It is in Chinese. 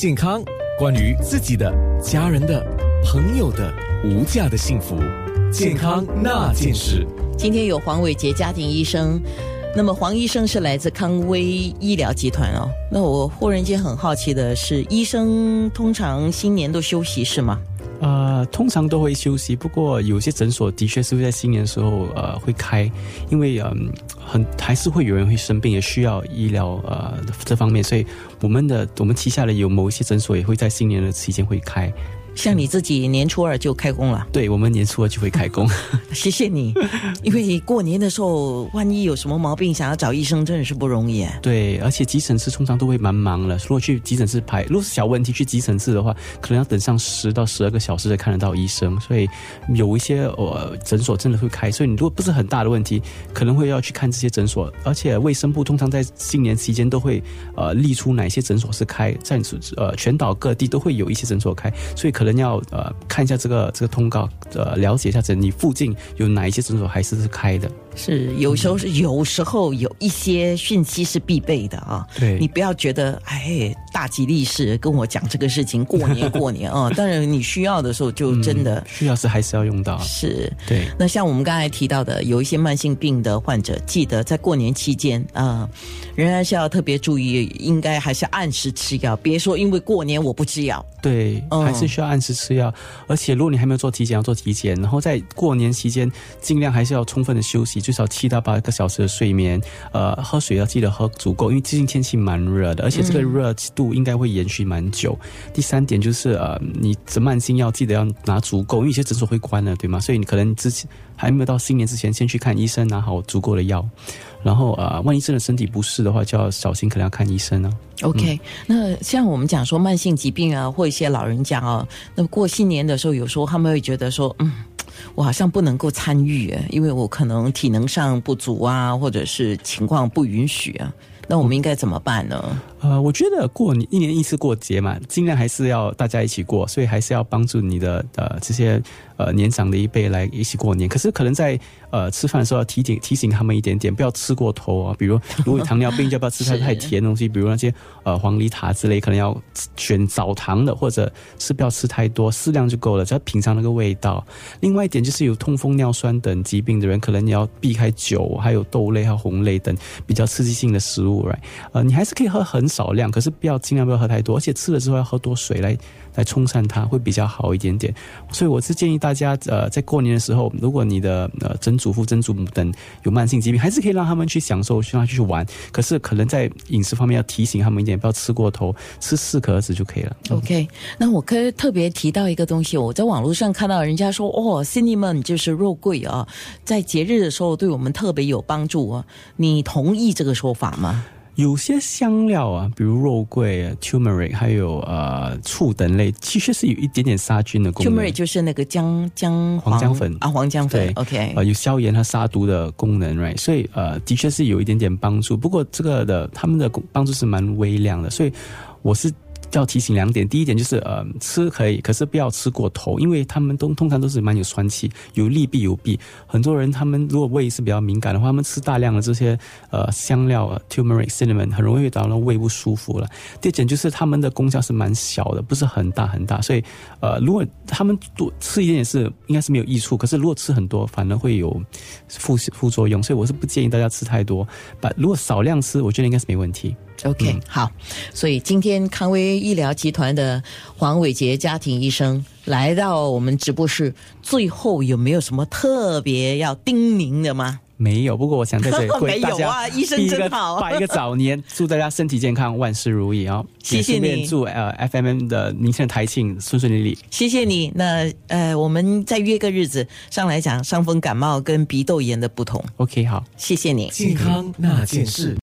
健康，关于自己的、家人的、朋友的无价的幸福，健康那件事。今天有黄伟杰家庭医生，那么黄医生是来自康威医疗集团哦。那我忽然间很好奇的是，医生通常新年都休息是吗？呃，通常都会休息，不过有些诊所的确是会在新年的时候呃会开，因为嗯很还是会有人会生病，也需要医疗呃这方面，所以我们的我们旗下的有某一些诊所也会在新年的期间会开。像你自己年初二就开工了，对我们年初二就会开工。谢谢你，因为过年的时候万一有什么毛病，想要找医生真的是不容易。对，而且急诊室通常都会蛮忙了。如果去急诊室排，如果是小问题去急诊室的话，可能要等上十到十二个小时才看得到医生。所以有一些呃诊所真的会开。所以你如果不是很大的问题，可能会要去看这些诊所。而且卫生部通常在新年期间都会呃列出哪些诊所是开，在呃全岛各地都会有一些诊所开，所以可能。人要呃看一下这个这个通告，呃了解一下，这你附近有哪一些诊所还是是开的。是有时候是有时候有一些讯息是必备的啊。对，你不要觉得哎大吉利是跟我讲这个事情，过年过年啊。当然你需要的时候就真的需要是还是要用到。是，对。那像我们刚才提到的，有一些慢性病的患者，记得在过年期间啊，仍然是要特别注意，应该还是按时吃药，别说因为过年我不吃药。对，还是需要按时吃药。而且如果你还没有做体检，要做体检。然后在过年期间，尽量还是要充分的休息。最少七到八个小时的睡眠，呃，喝水要记得喝足够，因为最近天气蛮热的，而且这个热度应该会延续蛮久。第三点就是呃，你这慢性药记得要拿足够，因为有些诊所会关了，对吗？所以你可能之前还没有到新年之前，先去看医生，拿好足够的药。然后呃，万一真的身体不适的话，就要小心，可能要看医生呢。OK，那像我们讲说慢性疾病啊，或一些老人家啊，那过新年的时候，有时候他们会觉得说，嗯。我好像不能够参与，因为我可能体能上不足啊，或者是情况不允许啊。那我们应该怎么办呢？呃，我觉得过年一年一次过节嘛，尽量还是要大家一起过，所以还是要帮助你的呃这些呃年长的一辈来一起过年。可是可能在呃吃饭的时候要提醒提醒他们一点点，不要吃过头啊。比如如果糖尿病，就不要吃太太甜的东西，比如那些呃黄梨塔之类，可能要选早糖的，或者是不要吃太多，适量就够了，只要品尝那个味道。另外一点就是有痛风、尿酸等疾病的人，可能你要避开酒，还有豆类、和红类等比较刺激性的食物，right？。呃，你还是可以喝很少量，可是不要尽量不要喝太多，而且吃了之后要喝多水来来冲散它，会比较好一点点。所以我是建议大家，呃，在过年的时候，如果你的呃曾祖父、曾祖母等有慢性疾病，还是可以让他们去享受，让他去玩。可是可能在饮食方面要提醒他们一点，不要吃过头，吃适可而止就可以了。OK，那我可以特别提到一个东西，我在网络上看到人家说，哦，cinnamon 就是肉桂啊，在节日的时候对我们特别有帮助啊。你同意这个说法吗？有些香料啊，比如肉桂、turmeric，还有呃醋等类，其实是有一点点杀菌的功能。turmeric 就是那个姜姜黄姜粉啊，黄姜粉。OK，呃，有消炎和杀毒的功能，right？所以呃，的确是有一点点帮助。不过这个的他们的帮助是蛮微量的，所以我是。要提醒两点，第一点就是，呃，吃可以，可是不要吃过头，因为他们都通常都是蛮有酸气，有利必有弊。很多人他们如果胃是比较敏感的话，他们吃大量的这些呃香料啊，turmeric、cinnamon，很容易会导致胃不舒服了。第二点就是他们的功效是蛮小的，不是很大很大，所以呃，如果他们多吃一点点是应该是没有益处，可是如果吃很多，反而会有副副作用，所以我是不建议大家吃太多。把如果少量吃，我觉得应该是没问题。OK，好，所以今天康威医疗集团的黄伟杰家庭医生来到我们直播室，最后有没有什么特别要叮咛的吗？没有，不过我想在这里为大家医生 真好，拜一个早年，祝大家身体健康，万事如意啊！谢谢你，祝呃 FMM 的明天的台庆顺顺利利。谢谢你，那呃，我们再约个日子上来讲伤风感冒跟鼻窦炎的不同。OK，好，谢谢你，健康那件事。